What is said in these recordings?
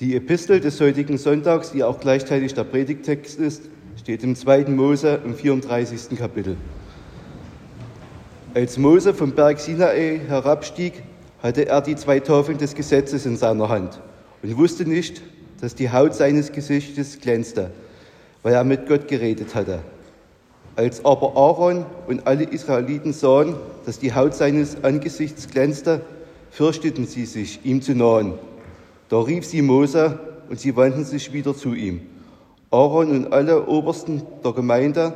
Die Epistel des heutigen Sonntags, die auch gleichzeitig der Predigtext ist, steht im 2. Mose im 34. Kapitel. Als Mose vom Berg Sinai herabstieg, hatte er die zwei Tafeln des Gesetzes in seiner Hand und wusste nicht, dass die Haut seines Gesichtes glänzte, weil er mit Gott geredet hatte. Als aber Aaron und alle Israeliten sahen, dass die Haut seines Angesichts glänzte, fürchteten sie sich, ihm zu nahen. Da rief sie Mose und sie wandten sich wieder zu ihm. Aaron und alle Obersten der Gemeinde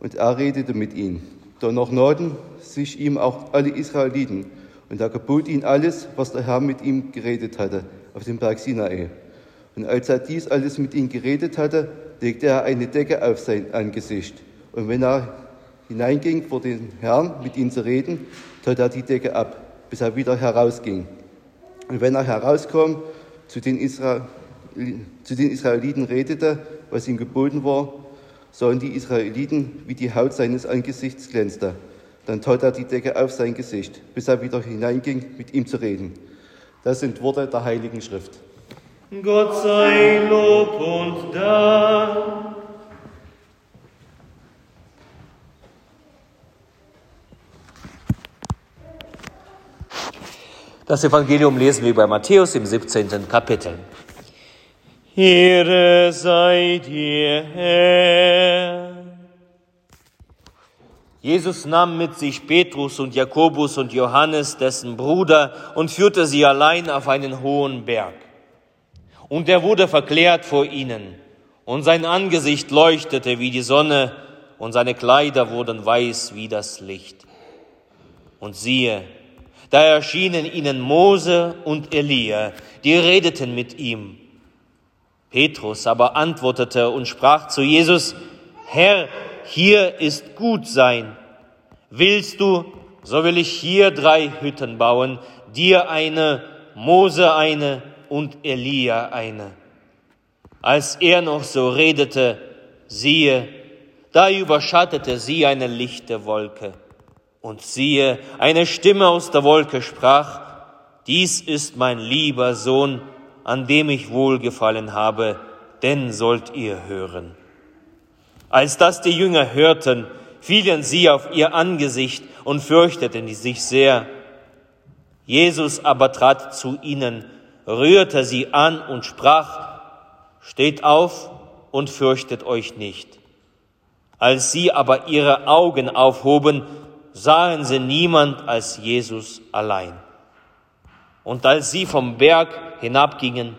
und er redete mit ihnen. Danach nahten sich ihm auch alle Israeliten und er gebot ihnen alles, was der Herr mit ihm geredet hatte, auf dem Berg Sinai. Und als er dies alles mit ihnen geredet hatte, legte er eine Decke auf sein Angesicht. Und wenn er hineinging vor den Herrn, mit ihnen zu reden, tat er die Decke ab, bis er wieder herausging. Und wenn er herauskam, zu den, Isra zu den Israeliten redete, was ihm geboten war, sahen die Israeliten, wie die Haut seines Angesichts glänzte. Dann tat er die Decke auf sein Gesicht, bis er wieder hineinging, mit ihm zu reden. Das sind Worte der Heiligen Schrift. Gott sei Lob und Dank. Das Evangelium lesen wir bei Matthäus im 17. Kapitel. Ehre sei dir, Herr. Jesus nahm mit sich Petrus und Jakobus und Johannes, dessen Bruder, und führte sie allein auf einen hohen Berg. Und er wurde verklärt vor ihnen, und sein Angesicht leuchtete wie die Sonne, und seine Kleider wurden weiß wie das Licht. Und siehe, da erschienen ihnen Mose und Elia, die redeten mit ihm. Petrus aber antwortete und sprach zu Jesus, Herr, hier ist gut sein. Willst du, so will ich hier drei Hütten bauen, dir eine, Mose eine und Elia eine. Als er noch so redete, siehe, da überschattete sie eine lichte Wolke. Und siehe, eine Stimme aus der Wolke sprach, dies ist mein lieber Sohn, an dem ich wohlgefallen habe, den sollt ihr hören. Als das die Jünger hörten, fielen sie auf ihr Angesicht und fürchteten sich sehr. Jesus aber trat zu ihnen, rührte sie an und sprach, Steht auf und fürchtet euch nicht. Als sie aber ihre Augen aufhoben, sahen sie niemand als Jesus allein. Und als sie vom Berg hinabgingen,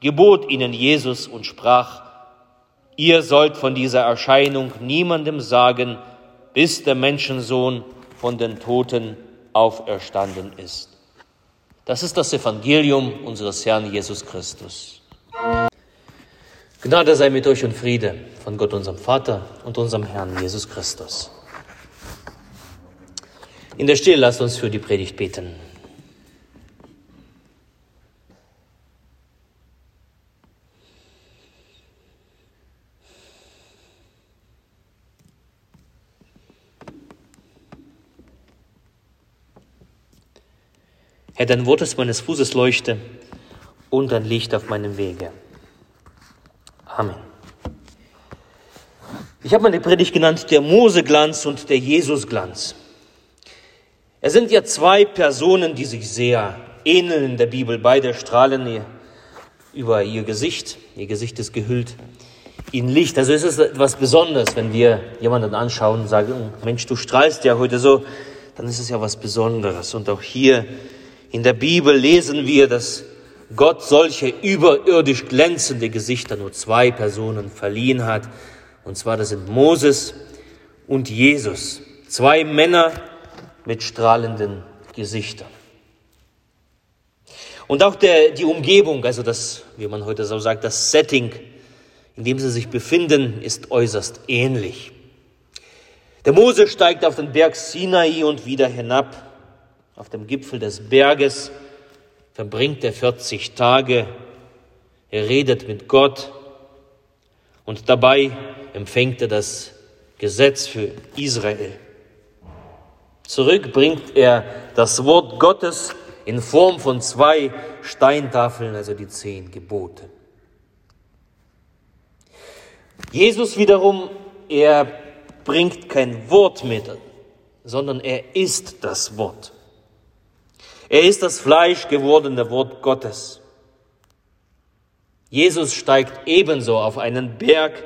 gebot ihnen Jesus und sprach, ihr sollt von dieser Erscheinung niemandem sagen, bis der Menschensohn von den Toten auferstanden ist. Das ist das Evangelium unseres Herrn Jesus Christus. Gnade sei mit euch und Friede von Gott unserem Vater und unserem Herrn Jesus Christus. In der Stille lasst uns für die Predigt beten. Herr, dein Wort ist meines Fußes Leuchte und ein Licht auf meinem Wege. Amen. Ich habe meine Predigt genannt, der Moseglanz und der Jesusglanz. Es sind ja zwei Personen, die sich sehr ähneln in der Bibel. Beide strahlen über ihr Gesicht. Ihr Gesicht ist gehüllt in Licht. Also es ist etwas Besonderes, wenn wir jemanden anschauen und sagen, oh, Mensch, du strahlst ja heute so, dann ist es ja was Besonderes. Und auch hier in der Bibel lesen wir, dass Gott solche überirdisch glänzende Gesichter nur zwei Personen verliehen hat. Und zwar, das sind Moses und Jesus. Zwei Männer mit strahlenden Gesichtern. Und auch der, die Umgebung, also das, wie man heute so sagt, das Setting, in dem sie sich befinden, ist äußerst ähnlich. Der Mose steigt auf den Berg Sinai und wieder hinab. Auf dem Gipfel des Berges verbringt er 40 Tage. Er redet mit Gott und dabei empfängt er das Gesetz für Israel. Zurück bringt er das Wort Gottes in Form von zwei Steintafeln, also die zehn Gebote. Jesus wiederum, er bringt kein Wort mit, sondern er ist das Wort. Er ist das Fleisch gewordene Wort Gottes. Jesus steigt ebenso auf einen Berg,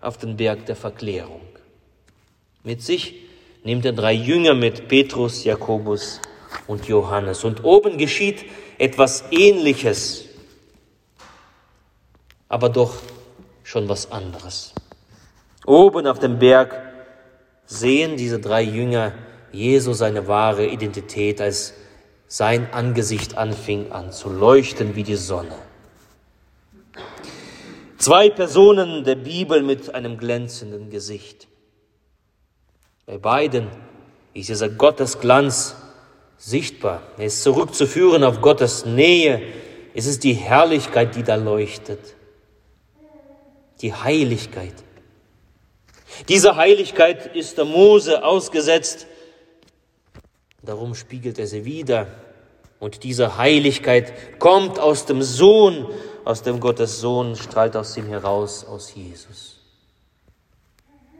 auf den Berg der Verklärung. Mit sich nimmt er drei Jünger mit, Petrus, Jakobus und Johannes. Und oben geschieht etwas Ähnliches, aber doch schon was anderes. Oben auf dem Berg sehen diese drei Jünger Jesu seine wahre Identität, als sein Angesicht anfing an zu leuchten wie die Sonne. Zwei Personen der Bibel mit einem glänzenden Gesicht. Bei beiden ist dieser Gottesglanz sichtbar. Er ist zurückzuführen auf Gottes Nähe. Es ist die Herrlichkeit, die da leuchtet. Die Heiligkeit. Diese Heiligkeit ist der Mose ausgesetzt. Darum spiegelt er sie wieder. Und diese Heiligkeit kommt aus dem Sohn, aus dem Gottes Sohn, strahlt aus ihm heraus, aus Jesus.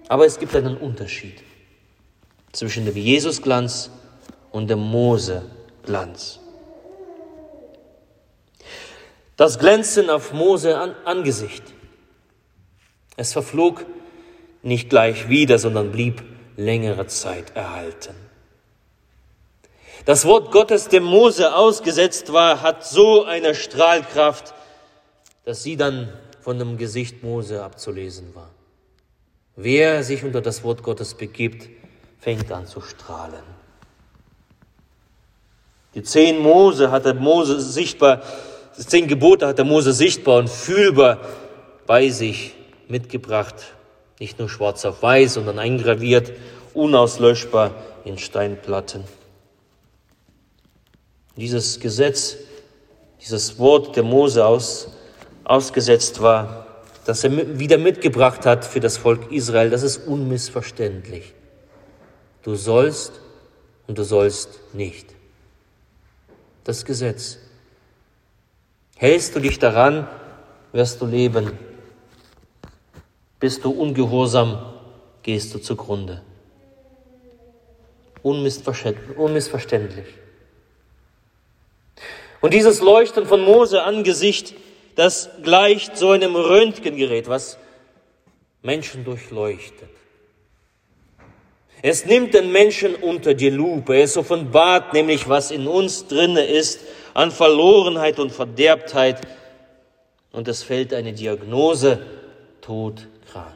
Aber es gibt einen Unterschied zwischen dem Jesusglanz und dem Mose-Glanz. Das Glänzen auf Mose an Angesicht. Es verflog nicht gleich wieder, sondern blieb längere Zeit erhalten. Das Wort Gottes, dem Mose ausgesetzt war, hat so eine Strahlkraft, dass sie dann von dem Gesicht Mose abzulesen war. Wer sich unter das Wort Gottes begibt, fängt an zu strahlen. Die zehn Mose hatte Mose sichtbar, die zehn Gebote hat der Mose sichtbar und fühlbar bei sich mitgebracht. Nicht nur schwarz auf weiß, sondern eingraviert, unauslöschbar in Steinplatten. Dieses Gesetz, dieses Wort der Mose aus, ausgesetzt war, das er wieder mitgebracht hat für das Volk Israel, das ist unmissverständlich. Du sollst und du sollst nicht. Das Gesetz. Hältst du dich daran, wirst du leben. Bist du ungehorsam, gehst du zugrunde. Unmissverständlich. Und dieses Leuchten von Mose Angesicht, das gleicht so einem Röntgengerät, was Menschen durchleuchtet. Es nimmt den Menschen unter die Lupe. Es offenbart nämlich, was in uns drinne ist an Verlorenheit und Verderbtheit. Und es fällt eine Diagnose, todkrank.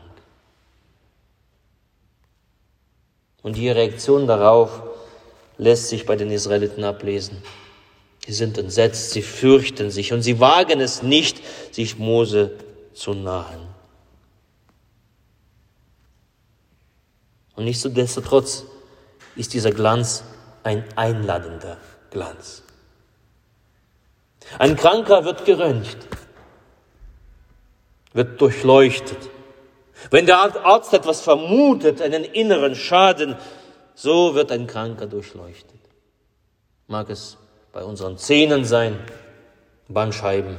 Und die Reaktion darauf lässt sich bei den Israeliten ablesen. Sie sind entsetzt, sie fürchten sich und sie wagen es nicht, sich Mose zu nahen. Und nichtsdestotrotz ist dieser Glanz ein einladender Glanz. Ein Kranker wird geröntgt, wird durchleuchtet. Wenn der Arzt etwas vermutet, einen inneren Schaden, so wird ein Kranker durchleuchtet. Mag es bei unseren Zähnen sein, Bandscheiben,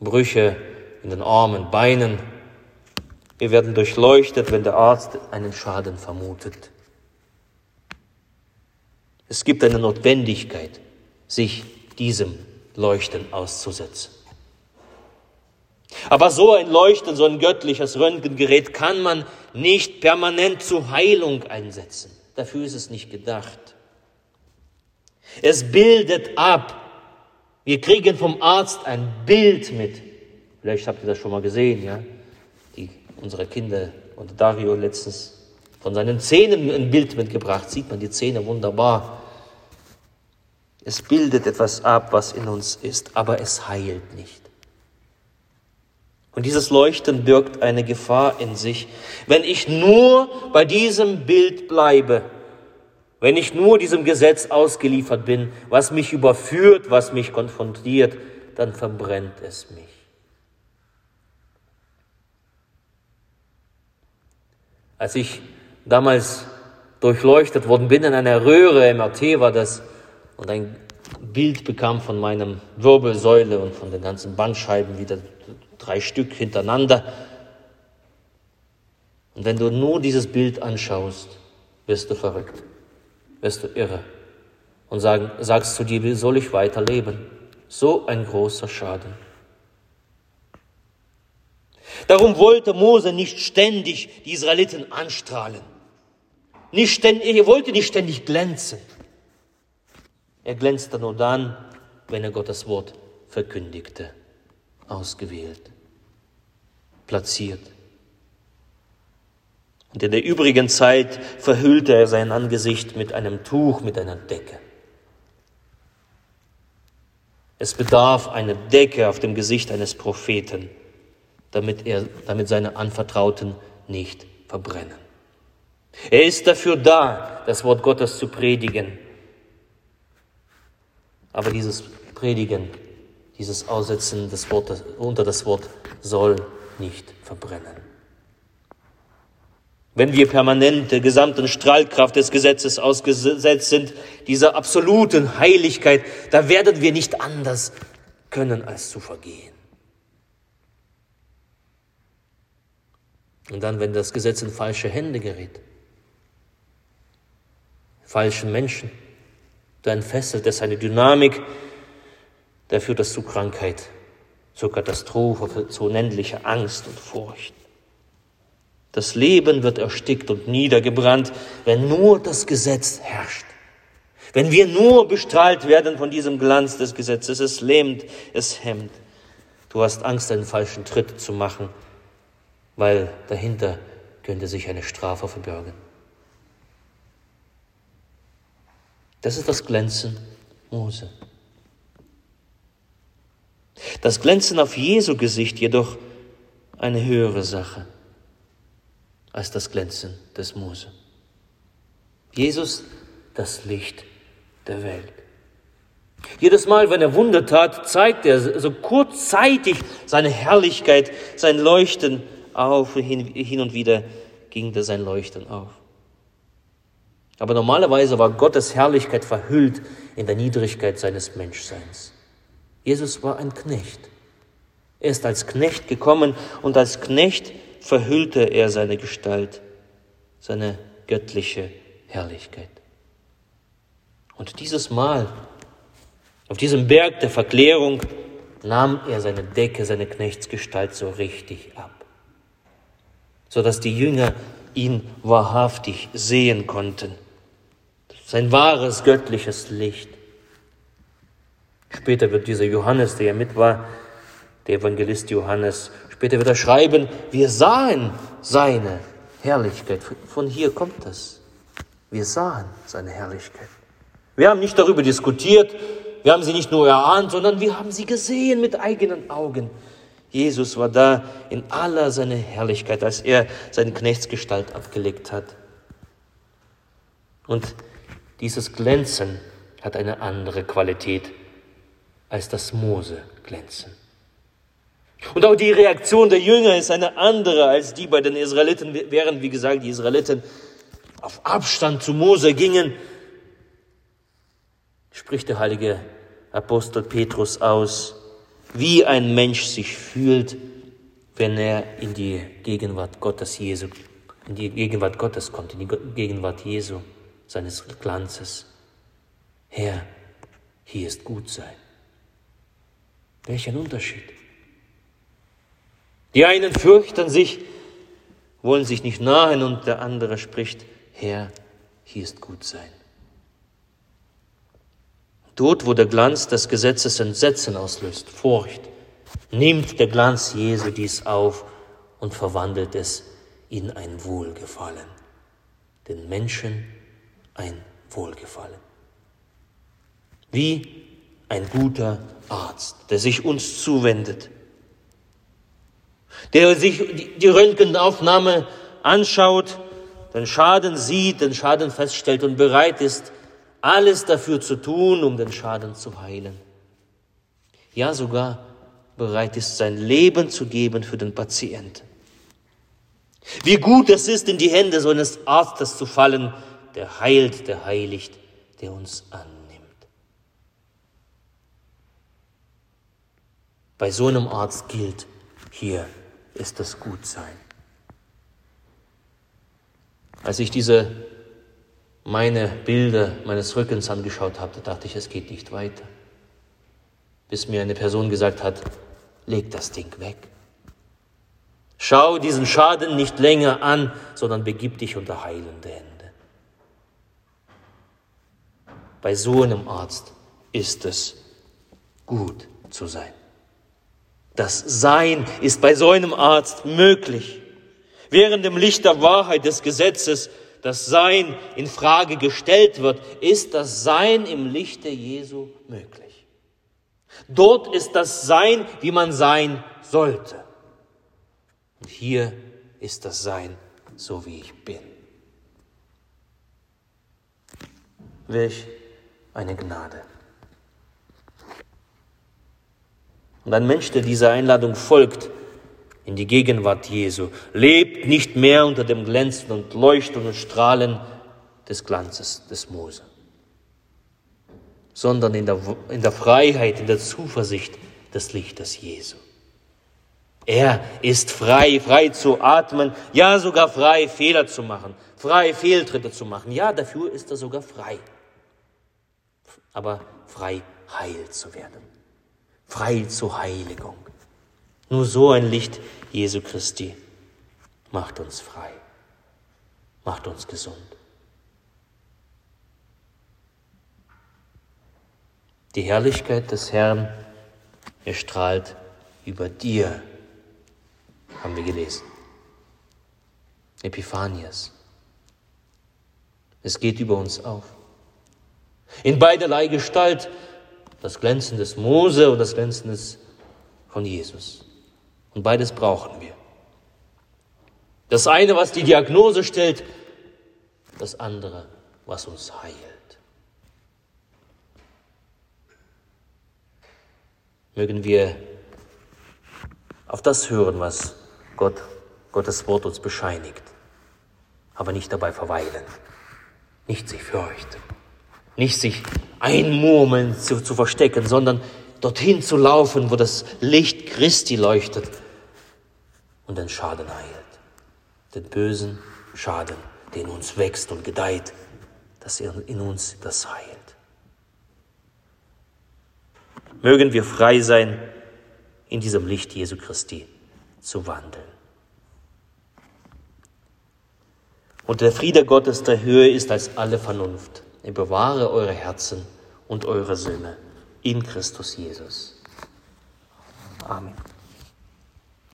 Brüche in den Armen, Beinen, wir werden durchleuchtet, wenn der Arzt einen Schaden vermutet. Es gibt eine Notwendigkeit, sich diesem Leuchten auszusetzen. Aber so ein Leuchten, so ein göttliches Röntgengerät kann man nicht permanent zur Heilung einsetzen. Dafür ist es nicht gedacht. Es bildet ab. Wir kriegen vom Arzt ein Bild mit. Vielleicht habt ihr das schon mal gesehen, ja? Unsere Kinder und Dario letztens von seinen Zähnen ein Bild mitgebracht. Sieht man die Zähne wunderbar. Es bildet etwas ab, was in uns ist, aber es heilt nicht. Und dieses Leuchten birgt eine Gefahr in sich. Wenn ich nur bei diesem Bild bleibe, wenn ich nur diesem Gesetz ausgeliefert bin, was mich überführt, was mich konfrontiert, dann verbrennt es mich. Als ich damals durchleuchtet worden bin in einer Röhre, MRT war das, und ein Bild bekam von meinem Wirbelsäule und von den ganzen Bandscheiben, wieder drei Stück hintereinander. Und wenn du nur dieses Bild anschaust, wirst du verrückt, wirst du irre und sagen, sagst zu dir, wie soll ich weiterleben? So ein großer Schaden. Darum wollte Mose nicht ständig die Israeliten anstrahlen. Nicht ständig, er wollte nicht ständig glänzen. Er glänzte nur dann, wenn er Gottes Wort verkündigte, ausgewählt, platziert. Und in der übrigen Zeit verhüllte er sein Angesicht mit einem Tuch, mit einer Decke. Es bedarf einer Decke auf dem Gesicht eines Propheten, damit, er, damit seine Anvertrauten nicht verbrennen. Er ist dafür da, das Wort Gottes zu predigen. Aber dieses Predigen, dieses Aussetzen des Wortes, unter das Wort soll nicht verbrennen. Wenn wir permanent der gesamten Strahlkraft des Gesetzes ausgesetzt sind, dieser absoluten Heiligkeit, da werden wir nicht anders können, als zu vergehen. Und dann, wenn das Gesetz in falsche Hände gerät, falschen Menschen, dann fesselt es eine Dynamik, da führt das zu Krankheit, zu Katastrophe, zu unendlicher Angst und Furcht. Das Leben wird erstickt und niedergebrannt, wenn nur das Gesetz herrscht. Wenn wir nur bestrahlt werden von diesem Glanz des Gesetzes, es lähmt, es hemmt. Du hast Angst, einen falschen Tritt zu machen, weil dahinter könnte sich eine Strafe verbergen. Das ist das Glänzen Mose. Das Glänzen auf Jesu Gesicht jedoch eine höhere Sache als das Glänzen des Mose. Jesus, das Licht der Welt. Jedes Mal, wenn er Wunder tat, zeigt er so kurzzeitig seine Herrlichkeit, sein Leuchten auf, hin und wieder ging da sein Leuchten auf. Aber normalerweise war Gottes Herrlichkeit verhüllt in der Niedrigkeit seines Menschseins. Jesus war ein Knecht. Er ist als Knecht gekommen und als Knecht verhüllte er seine Gestalt, seine göttliche Herrlichkeit. Und dieses Mal, auf diesem Berg der Verklärung, nahm er seine Decke, seine Knechtsgestalt so richtig ab, sodass die Jünger ihn wahrhaftig sehen konnten. Sein wahres göttliches Licht. Später wird dieser Johannes, der ja mit war, der Evangelist Johannes, Später wird er schreiben, wir sahen seine Herrlichkeit. Von hier kommt das. Wir sahen seine Herrlichkeit. Wir haben nicht darüber diskutiert, wir haben sie nicht nur erahnt, sondern wir haben sie gesehen mit eigenen Augen. Jesus war da in aller seiner Herrlichkeit, als er seine Knechtsgestalt abgelegt hat. Und dieses Glänzen hat eine andere Qualität als das Mose-Glänzen. Und auch die Reaktion der Jünger ist eine andere als die bei den Israeliten, während, wie gesagt, die Israeliten auf Abstand zu Mose gingen, spricht der heilige Apostel Petrus aus, wie ein Mensch sich fühlt, wenn er in die Gegenwart Gottes Jesu, in die Gegenwart Gottes kommt, in die Gegenwart Jesu, seines Glanzes. Herr, hier ist gut sein. Welch ein Unterschied. Die einen fürchten sich, wollen sich nicht nahen und der andere spricht, Herr, hier ist gut sein. Dort, wo der Glanz des Gesetzes Entsetzen auslöst, Furcht, nimmt der Glanz Jesu dies auf und verwandelt es in ein Wohlgefallen. Den Menschen ein Wohlgefallen. Wie ein guter Arzt, der sich uns zuwendet der sich die Röntgenaufnahme anschaut, den Schaden sieht, den Schaden feststellt und bereit ist, alles dafür zu tun, um den Schaden zu heilen. Ja, sogar bereit ist, sein Leben zu geben für den Patienten. Wie gut es ist, in die Hände so eines Arztes zu fallen, der heilt, der heiligt, der uns annimmt. Bei so einem Arzt gilt, hier ist das Gutsein. Als ich diese meine Bilder meines Rückens angeschaut habe, dachte ich, es geht nicht weiter. Bis mir eine Person gesagt hat, leg das Ding weg. Schau diesen Schaden nicht länger an, sondern begib dich unter heilende Hände. Bei so einem Arzt ist es gut zu sein. Das Sein ist bei so einem Arzt möglich. Während im Licht der Wahrheit des Gesetzes das Sein in Frage gestellt wird, ist das Sein im Lichte Jesu möglich. Dort ist das Sein, wie man sein sollte. Und hier ist das Sein, so wie ich bin. Welch eine Gnade. Und ein Mensch, der dieser Einladung folgt, in die Gegenwart Jesu, lebt nicht mehr unter dem Glänzen und Leuchten und Strahlen des Glanzes des Mose, sondern in der, in der Freiheit, in der Zuversicht des Lichtes Jesu. Er ist frei, frei zu atmen, ja sogar frei, Fehler zu machen, frei, Fehltritte zu machen. Ja, dafür ist er sogar frei. Aber frei, heil zu werden. Frei zur Heiligung. Nur so ein Licht Jesu Christi macht uns frei, macht uns gesund. Die Herrlichkeit des Herrn erstrahlt über dir haben wir gelesen. Epiphanias. Es geht über uns auf. In beiderlei Gestalt das Glänzen des Mose und das Glänzen des von Jesus. Und beides brauchen wir. Das eine, was die Diagnose stellt, das andere, was uns heilt. Mögen wir auf das hören, was Gott, Gottes Wort uns bescheinigt, aber nicht dabei verweilen, nicht sich fürchten, nicht sich einmurmeln zu, zu verstecken, sondern dorthin zu laufen, wo das Licht Christi leuchtet und den Schaden heilt, den bösen Schaden, der in uns wächst und gedeiht, dass er in uns das heilt. Mögen wir frei sein, in diesem Licht Jesu Christi zu wandeln. Und der Friede Gottes der Höhe ist als alle Vernunft. Er bewahre eure Herzen und eure Sinne in Christus Jesus. Amen.